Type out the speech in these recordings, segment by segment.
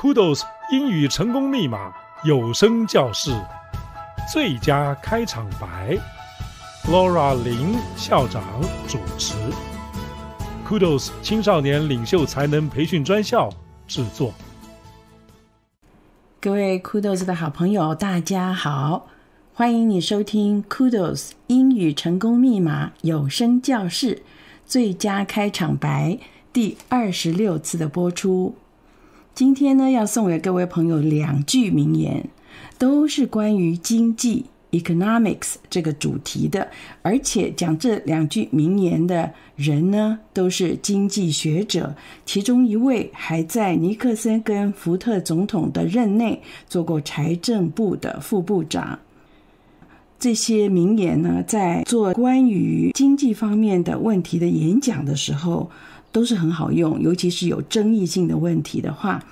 Kudos 英语成功密码有声教室。最佳开场白，Laura 林校长主持，Kudos 青少年领袖才能培训专校制作。各位 Kudos 的好朋友，大家好，欢迎你收听 Kudos 英语成功密码有声教室。最佳开场白第二十六次的播出。今天呢，要送给各位朋友两句名言，都是关于经济 （economics） 这个主题的，而且讲这两句名言的人呢，都是经济学者，其中一位还在尼克森跟福特总统的任内做过财政部的副部长。这些名言呢，在做关于经济方面的问题的演讲的时候，都是很好用，尤其是有争议性的问题的话。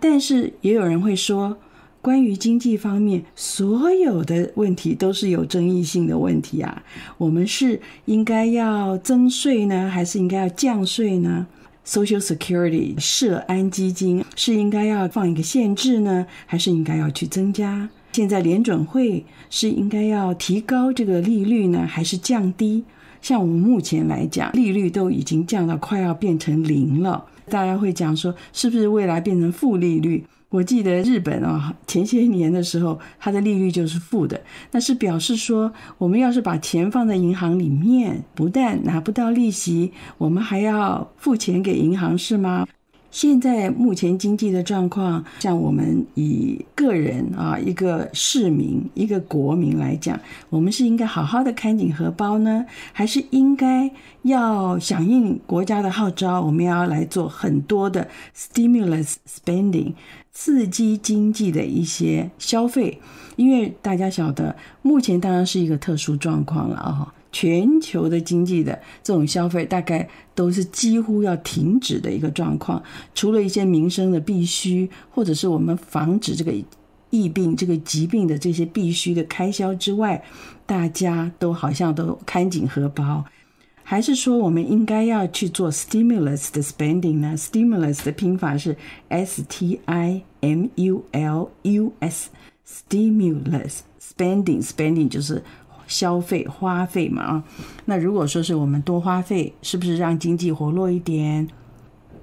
但是也有人会说，关于经济方面，所有的问题都是有争议性的问题啊。我们是应该要增税呢，还是应该要降税呢？Social Security 社安基金是应该要放一个限制呢，还是应该要去增加？现在联准会是应该要提高这个利率呢，还是降低？像我们目前来讲，利率都已经降到快要变成零了，大家会讲说，是不是未来变成负利率？我记得日本啊，前些年的时候，它的利率就是负的，那是表示说，我们要是把钱放在银行里面，不但拿不到利息，我们还要付钱给银行，是吗？现在目前经济的状况，像我们以个人啊，一个市民、一个国民来讲，我们是应该好好的看紧荷包呢，还是应该要响应国家的号召，我们要来做很多的 stimulus spending，刺激经济的一些消费？因为大家晓得，目前当然是一个特殊状况了啊。全球的经济的这种消费，大概都是几乎要停止的一个状况。除了一些民生的必须，或者是我们防止这个疫病、这个疾病的这些必须的开销之外，大家都好像都看紧荷包。还是说，我们应该要去做 stimulus 的 spending 呢？stimulus 的拼法是 s t i m u l u s，stimulus spending spending 就是。消费花费嘛啊，那如果说是我们多花费，是不是让经济活络一点？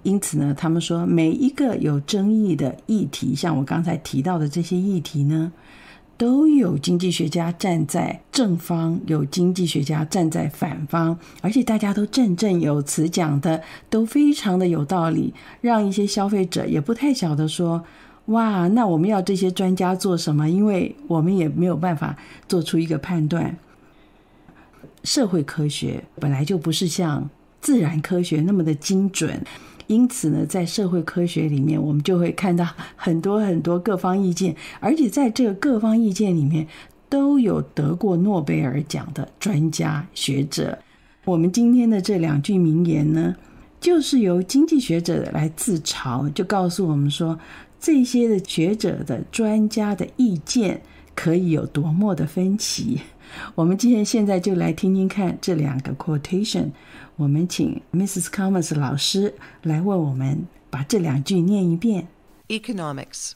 因此呢，他们说每一个有争议的议题，像我刚才提到的这些议题呢，都有经济学家站在正方，有经济学家站在反方，而且大家都振振有词，讲的都非常的有道理，让一些消费者也不太晓得说。哇，那我们要这些专家做什么？因为我们也没有办法做出一个判断。社会科学本来就不是像自然科学那么的精准，因此呢，在社会科学里面，我们就会看到很多很多各方意见，而且在这个各方意见里面，都有得过诺贝尔奖的专家学者。我们今天的这两句名言呢，就是由经济学者来自嘲，就告诉我们说。这些的学者的专家的意见可以有多么的分歧？我们今天现在就来听听看这两个 quotation。我们请 Mrs. Thomas 老师来为我们把这两句念一遍。Economics.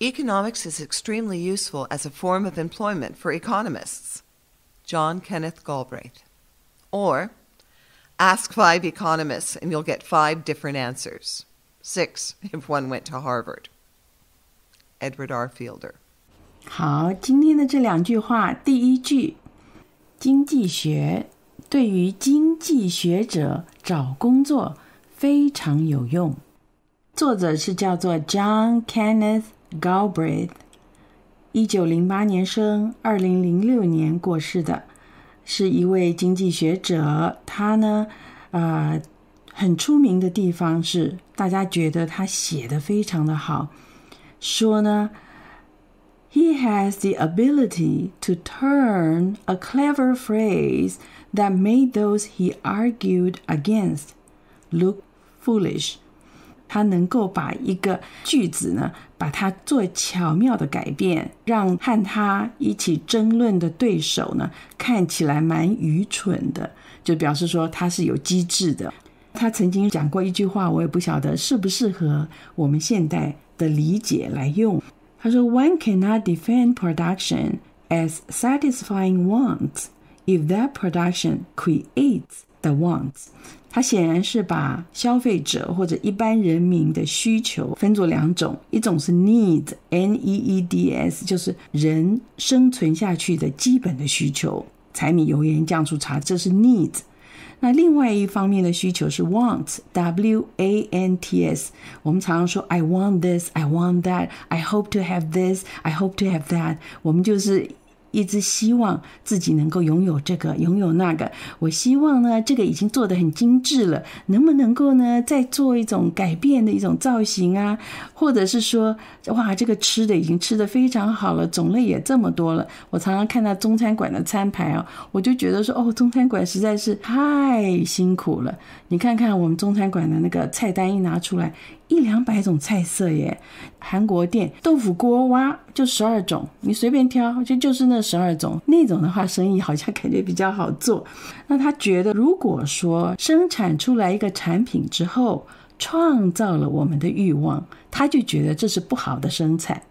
Economics is extremely useful as a form of employment for economists. John Kenneth Galbraith. Or, ask five economists and you'll get five different answers. Six, if one went to Harvard. Edward R. Fielder。好，今天的这两句话，第一句，经济学对于经济学者找工作非常有用。作者是叫做 John Kenneth Galbraith，一九零八年生，二零零六年过世的，是一位经济学者。他呢，呃。很出名的地方是，大家觉得他写的非常的好，说呢，He has the ability to turn a clever phrase that made those he argued against look foolish。他能够把一个句子呢，把它做巧妙的改变，让和他一起争论的对手呢，看起来蛮愚蠢的，就表示说他是有机智的。他曾经讲过一句话，我也不晓得适不适合我们现代的理解来用。他说：“One cannot defend production as satisfying wants if that production creates the wants。”他显然是把消费者或者一般人民的需求分作两种，一种是 need，n e e d s，就是人生存下去的基本的需求，柴米油盐酱醋茶，这是 needs。那另外一方面的需求是 wants，W-A-N-T-S。我们常常说 I want this，I want that，I hope to have this，I hope to have that。我们就是。 一直希望自己能够拥有这个，拥有那个。我希望呢，这个已经做得很精致了，能不能够呢，再做一种改变的一种造型啊？或者是说，哇，这个吃的已经吃得非常好了，种类也这么多了。我常常看到中餐馆的餐牌啊，我就觉得说，哦，中餐馆实在是太辛苦了。你看看我们中餐馆的那个菜单一拿出来。一两百种菜色耶，韩国店豆腐锅蛙，就十二种，你随便挑，就就是那十二种。那种的话，生意好像感觉比较好做。那他觉得，如果说生产出来一个产品之后，创造了我们的欲望，他就觉得这是不好的生产。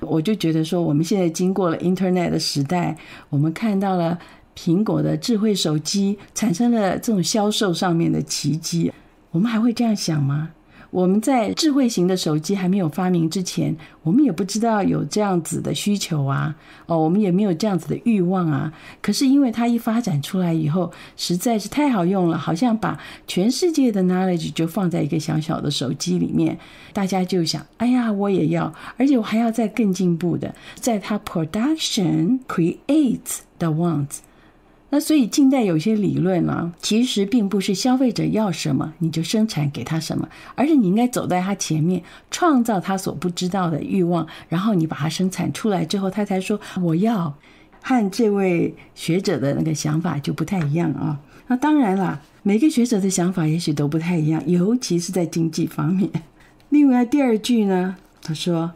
我就觉得说，我们现在经过了 Internet 的时代，我们看到了苹果的智慧手机产生了这种销售上面的奇迹，我们还会这样想吗？我们在智慧型的手机还没有发明之前，我们也不知道有这样子的需求啊，哦，我们也没有这样子的欲望啊。可是因为它一发展出来以后，实在是太好用了，好像把全世界的 knowledge 就放在一个小小的手机里面，大家就想，哎呀，我也要，而且我还要再更进步的，在它 production creates the wants。那所以近代有些理论呢、其实并不是消费者要什么你就生产给他什么，而是你应该走在他前面，创造他所不知道的欲望，然后你把它生产出来之后，他才说我要。和这位学者的那个想法就不太一样啊。那当然了，每个学者的想法也许都不太一样，尤其是在经济方面。另外第二句呢，他说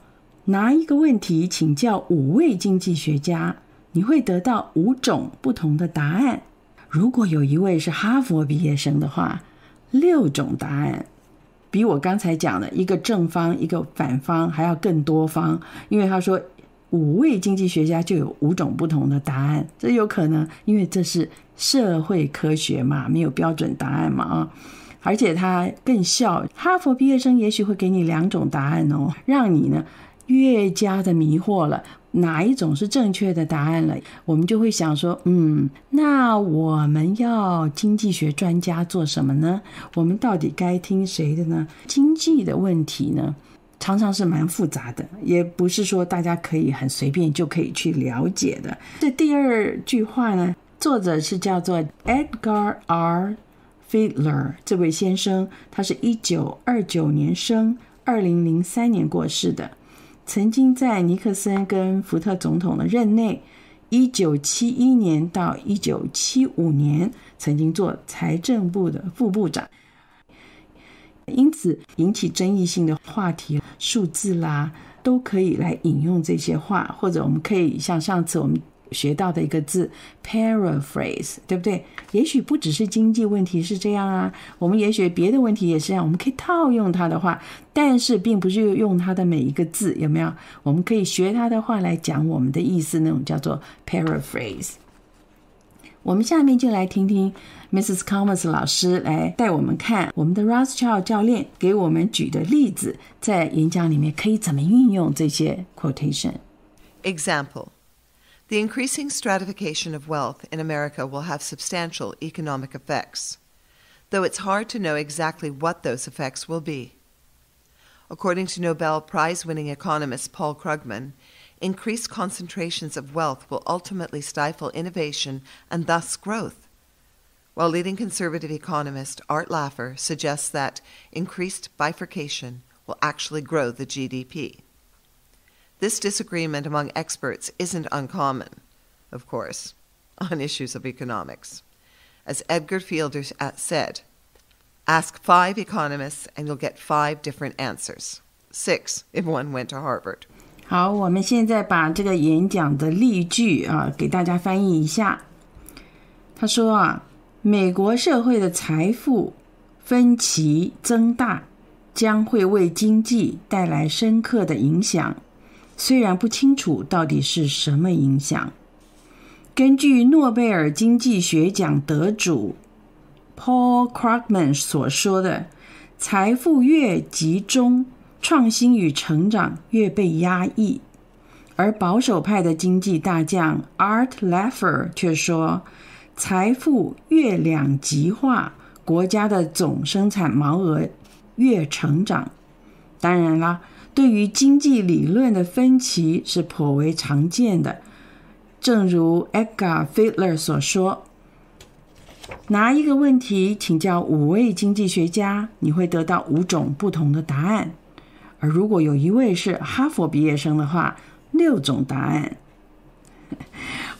拿一个问题请教五位经济学家。你会得到五种不同的答案。如果有一位是哈佛毕业生的话，六种答案，比我刚才讲的一个正方、一个反方还要更多方。因为他说五位经济学家就有五种不同的答案，这有可能，因为这是社会科学嘛，没有标准答案嘛啊。而且他更笑，哈佛毕业生也许会给你两种答案哦，让你呢越加的迷惑了。哪一种是正确的答案了？我们就会想说，嗯，那我们要经济学专家做什么呢？我们到底该听谁的呢？经济的问题呢，常常是蛮复杂的，也不是说大家可以很随便就可以去了解的。这第二句话呢，作者是叫做 Edgar R. Fiedler 这位先生，他是一九二九年生，二零零三年过世的。曾经在尼克森跟福特总统的任内，一九七一年到一九七五年，曾经做财政部的副部长。因此引起争议性的话题、数字啦，都可以来引用这些话，或者我们可以像上次我们。学到的一个字，paraphrase，对不对？也许不只是经济问题是这样啊，我们也许别的问题也是这样。我们可以套用他的话，但是并不是用他的每一个字，有没有？我们可以学他的话来讲我们的意思，那种叫做 paraphrase。我们下面就来听听 Mrs. Comas 老师来带我们看我们的 Rothschild 教练给我们举的例子，在演讲里面可以怎么运用这些 quotation。Example. The increasing stratification of wealth in America will have substantial economic effects, though it's hard to know exactly what those effects will be. According to Nobel Prize winning economist Paul Krugman, increased concentrations of wealth will ultimately stifle innovation and thus growth, while leading conservative economist Art Laffer suggests that increased bifurcation will actually grow the GDP. This disagreement among experts isn't uncommon, of course, on issues of economics. As Edgar Fielder said, ask five economists and you'll get five different answers. Six if one went to Harvard. 好，我们现在把这个演讲的例句啊，给大家翻译一下。他说啊，美国社会的财富分歧增大。 将会为经济带来深刻的影响， 虽然不清楚到底是什么影响。根据诺贝尔经济学奖得主 Paul Krugman 所说的，财富越集中，创新与成长越被压抑。而保守派的经济大将 Art Laffer 却说，财富越两极化，国家的总生产毛额越成长。当然啦，对于经济理论的分歧是颇为常见的。正如 Edgar Fidler 所说：“拿一个问题请教五位经济学家，你会得到五种不同的答案；而如果有一位是哈佛毕业生的话，六种答案。”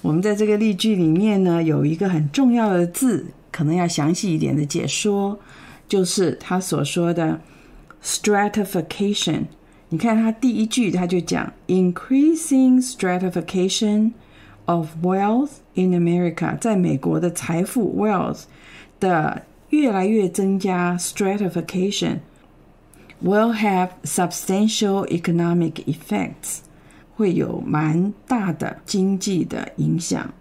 我们在这个例句里面呢，有一个很重要的字，可能要详细一点的解说，就是他所说的 “stratification”。你看他第一句，他就讲 “increasing stratification”。Of wealth in America，在美国的财富 wealth 的越来越增加，stratification will have substantial economic effects，会有蛮大的经济的影响。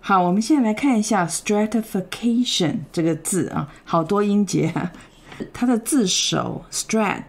好，我们现在来看一下 stratification 这个字啊，好多音节啊，它的字首 strat，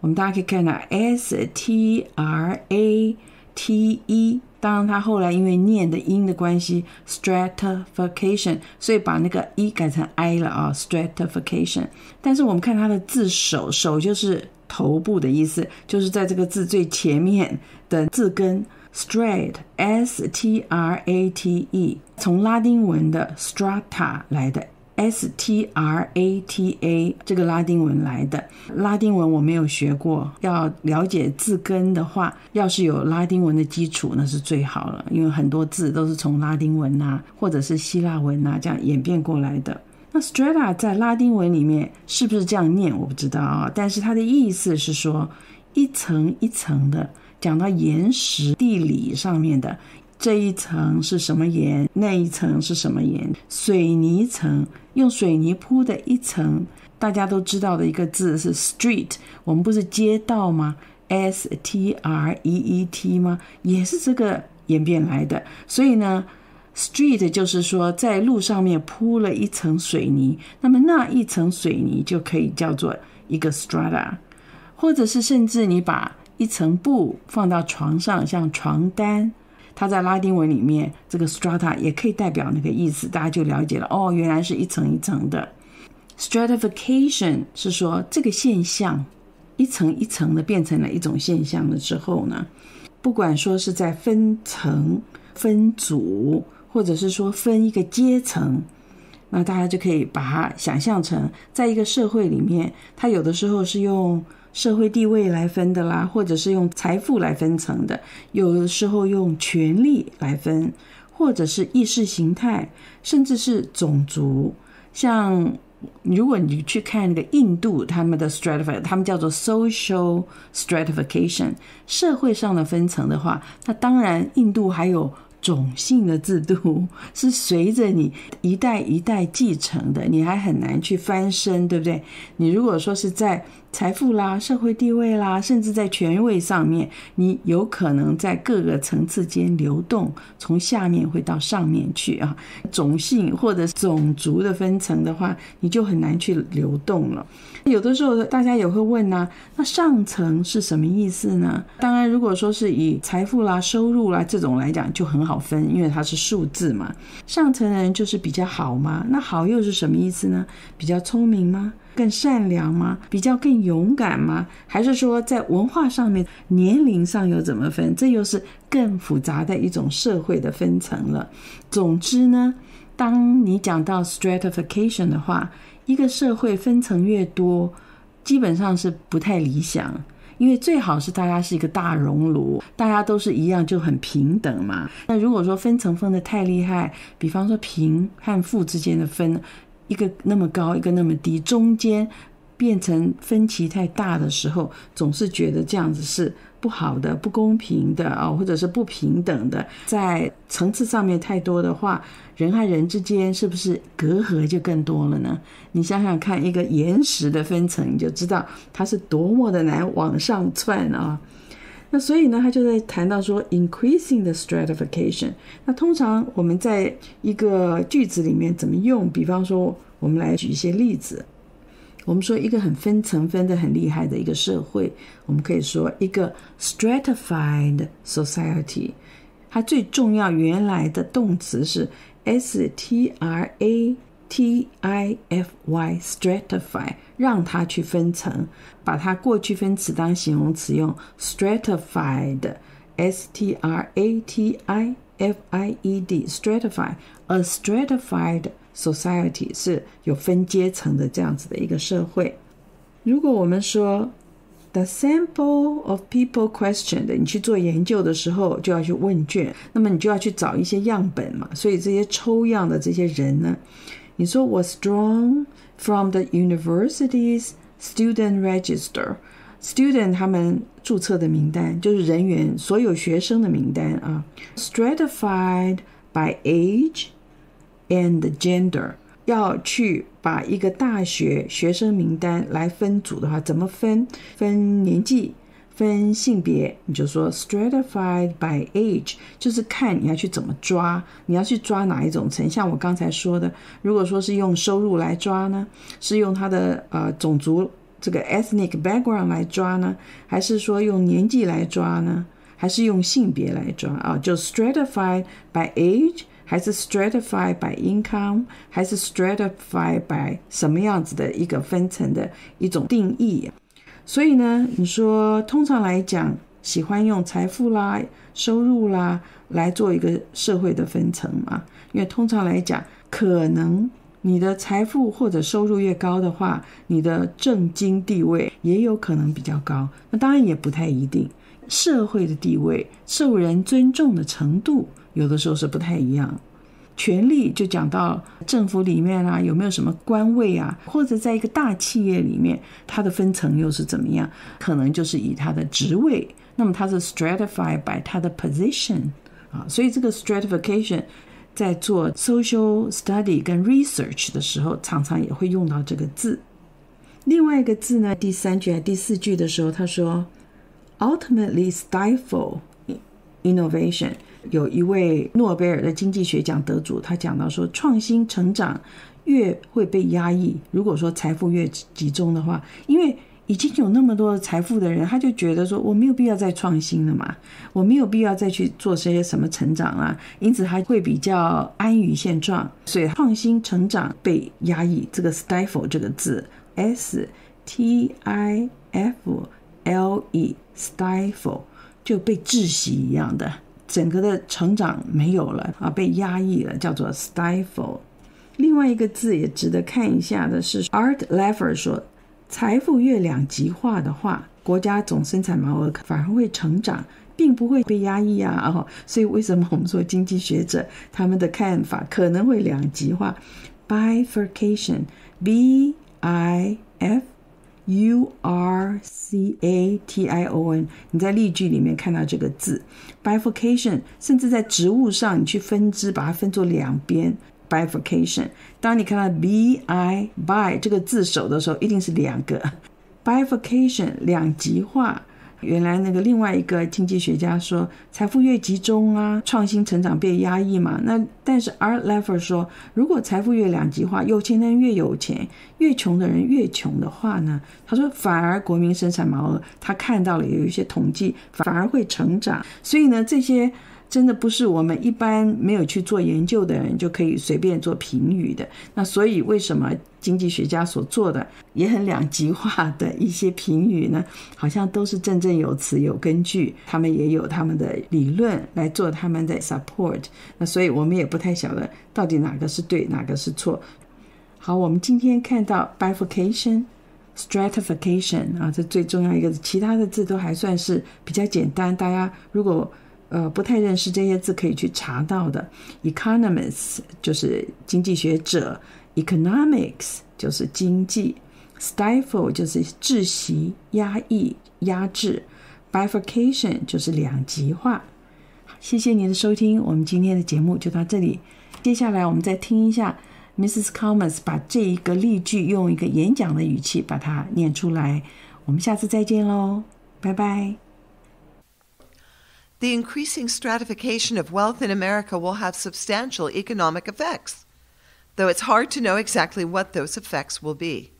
我们大家可以看到 s t r a t e。当然，它后来因为念的音的关系，stratification，所以把那个 e 改成 i 了啊，stratification。但是我们看它的字首，首就是头部的意思，就是在这个字最前面的字根，strat，strate，从拉丁文的 strata 来的。S T R A T A 这个拉丁文来的，拉丁文我没有学过，要了解字根的话，要是有拉丁文的基础，那是最好了，因为很多字都是从拉丁文啊，或者是希腊文啊这样演变过来的。那 strata 在拉丁文里面是不是这样念？我不知道啊，但是它的意思是说一层一层的，讲到岩石地理上面的。这一层是什么岩？那一层是什么岩？水泥层，用水泥铺的一层，大家都知道的一个字是 street。我们不是街道吗？S T R E E T 吗？也是这个演变来的。所以呢，street 就是说在路上面铺了一层水泥，那么那一层水泥就可以叫做一个 strata，或者是甚至你把一层布放到床上，像床单。它在拉丁文里面，这个 strata 也可以代表那个意思，大家就了解了。哦，原来是一层一层的。stratification 是说这个现象一层一层的变成了一种现象了之后呢，不管说是在分层、分组，或者是说分一个阶层，那大家就可以把它想象成，在一个社会里面，它有的时候是用。社会地位来分的啦，或者是用财富来分层的，有的时候用权力来分，或者是意识形态，甚至是种族。像如果你去看那个印度，他们的 stratification，他们叫做 social stratification，社会上的分层的话，那当然印度还有。种姓的制度 是随着你一代一代继承的，你还很难去翻身，对不对？你如果说是在财富啦、社会地位啦，甚至在权位上面，你有可能在各个层次间流动，从下面会到上面去啊。种姓或者种族的分层的话，你就很难去流动了。有的时候大家也会问呢、那上层是什么意思呢？当然，如果说是以财富啦、收入啦这种来讲，就很好分，因为它是数字嘛。上层人就是比较好吗？那好又是什么意思呢？比较聪明吗？更善良吗？比较更勇敢吗？还是说在文化上面、年龄上又怎么分？这又是更复杂的一种社会的分层了。总之呢，当你讲到 stratification 的话，一个社会分层越多，基本上是不太理想，因为最好是大家是一个大熔炉，大家都是一样就很平等嘛。那如果说分层分的太厉害，比方说贫和富之间的分，一个那么高，一个那么低，中间变成分歧太大的时候，总是觉得这样子是不好的、不公平的啊，或者是不平等的，在层次上面太多的话，人和人之间是不是隔阂就更多了呢？你想想看，一个岩石的分层，你就知道它是多么的难往上窜啊。那所以呢，他就在谈到说，increasing the stratification。那通常我们在一个句子里面怎么用？比方说，我们来举一些例子。我们说一个很分层分得很厉害的一个社会，我们可以说一个 stratified society。它最重要原来的动词是 s t r a t i f y stratify，让它去分层，把它过去分词当形容词用 stratified，s t r a t i f i e d stratify，a stratified society 是有分阶层的这样子的一个社会。如果我们说 the sample of people questioned，你去做研究的时候就要去问卷，那么你就要去找一些样本嘛。所以这些抽样的这些人呢，你说 was drawn from the university's student register，student 他们注册的名单就是人员所有学生的名单啊，stratified by age。 And gender 要去把一个大学学生名单来分组的话，怎么分？分年纪，分性别，你就说 stratified by age，就是看你要去怎么抓，你要去抓哪一种层。像我刚才说的，如果说是用收入来抓呢，是用他的呃种族这个 ethnic background 来抓呢，还是说用年纪来抓呢？还是用性别来抓啊？就 stratified by age。还是 stratify by income，还是 stratified by 什么样子的一个分层的一种定义？所以呢，你说通常来讲，喜欢用财富啦、收入啦来做一个社会的分层嘛？因为通常来讲，可能你的财富或者收入越高的话，你的政经地位也有可能比较高。那当然也不太一定，社会的地位、受人尊重的程度。有的时候是不太一样，权力就讲到政府里面啊，有没有什么官位啊，或者在一个大企业里面，它的分层又是怎么样？可能就是以它的职位，那么它是 stratified by 它的 position 啊，所以这个 stratification 在做 social study 跟 research 的时候，常常也会用到这个字。另外一个字呢，第三句还第四句的时候，他说 ultimately stifle innovation。有一位诺贝尔的经济学奖得主，他讲到说，创新成长越会被压抑。如果说财富越集中的话，因为已经有那么多财富的人，他就觉得说，我没有必要再创新了嘛，我没有必要再去做些什么成长啊，因此他会比较安于现状。所以创新成长被压抑，这个 stifle 这个字，s t i f l e stifle 就被窒息一样的。整个的成长没有了啊，被压抑了，叫做 stifle。另外一个字也值得看一下的是，Art Laffer 说，财富越两极化的话，国家总生产毛额反而会成长，并不会被压抑啊。哦，所以为什么我们说经济学者他们的看法可能会两极化？Bifurcation，B I F。U R C A T I O N，你在例句里面看到这个字，bifurcation，甚至在植物上你去分支，把它分作两边，bifurcation。当你看到 B I by 这个字首的时候，一定是两个 bifurcation，两极化。原来那个另外一个经济学家说，财富越集中啊，创新成长被压抑嘛。那但是 Art Laffer 说，如果财富越两极化，有钱的人越有钱，越穷的人越穷的话呢，他说反而国民生产毛额，他看到了有一些统计，反而会成长。所以呢，这些。真的不是我们一般没有去做研究的人就可以随便做评语的。那所以为什么经济学家所做的也很两极化的一些评语呢？好像都是振振有词、有根据，他们也有他们的理论来做他们的 support。那所以我们也不太晓得到底哪个是对，哪个是错。好，我们今天看到 bifurcation、stratification 啊，这最重要一个，其他的字都还算是比较简单。大家如果呃，不太认识这些字，可以去查到的。Economists 就是经济学者，Economics 就是经济 Stifle 就是窒息、压抑、压制；bifurcation 就是两极化。谢谢你的收听，我们今天的节目就到这里。接下来我们再听一下 Mrs. Commons 把这一个例句用一个演讲的语气把它念出来。我们下次再见喽，拜拜。The increasing stratification of wealth in America will have substantial economic effects, though it's hard to know exactly what those effects will be.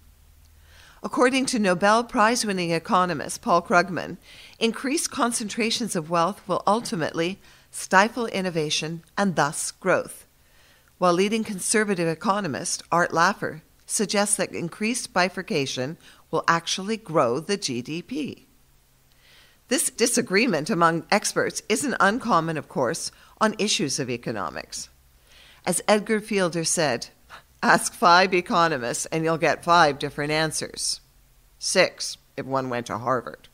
According to Nobel Prize winning economist Paul Krugman, increased concentrations of wealth will ultimately stifle innovation and thus growth, while leading conservative economist Art Laffer suggests that increased bifurcation will actually grow the GDP. This disagreement among experts isn't uncommon, of course, on issues of economics. As Edgar Fielder said, Ask five economists and you'll get five different answers. Six, if one went to Harvard.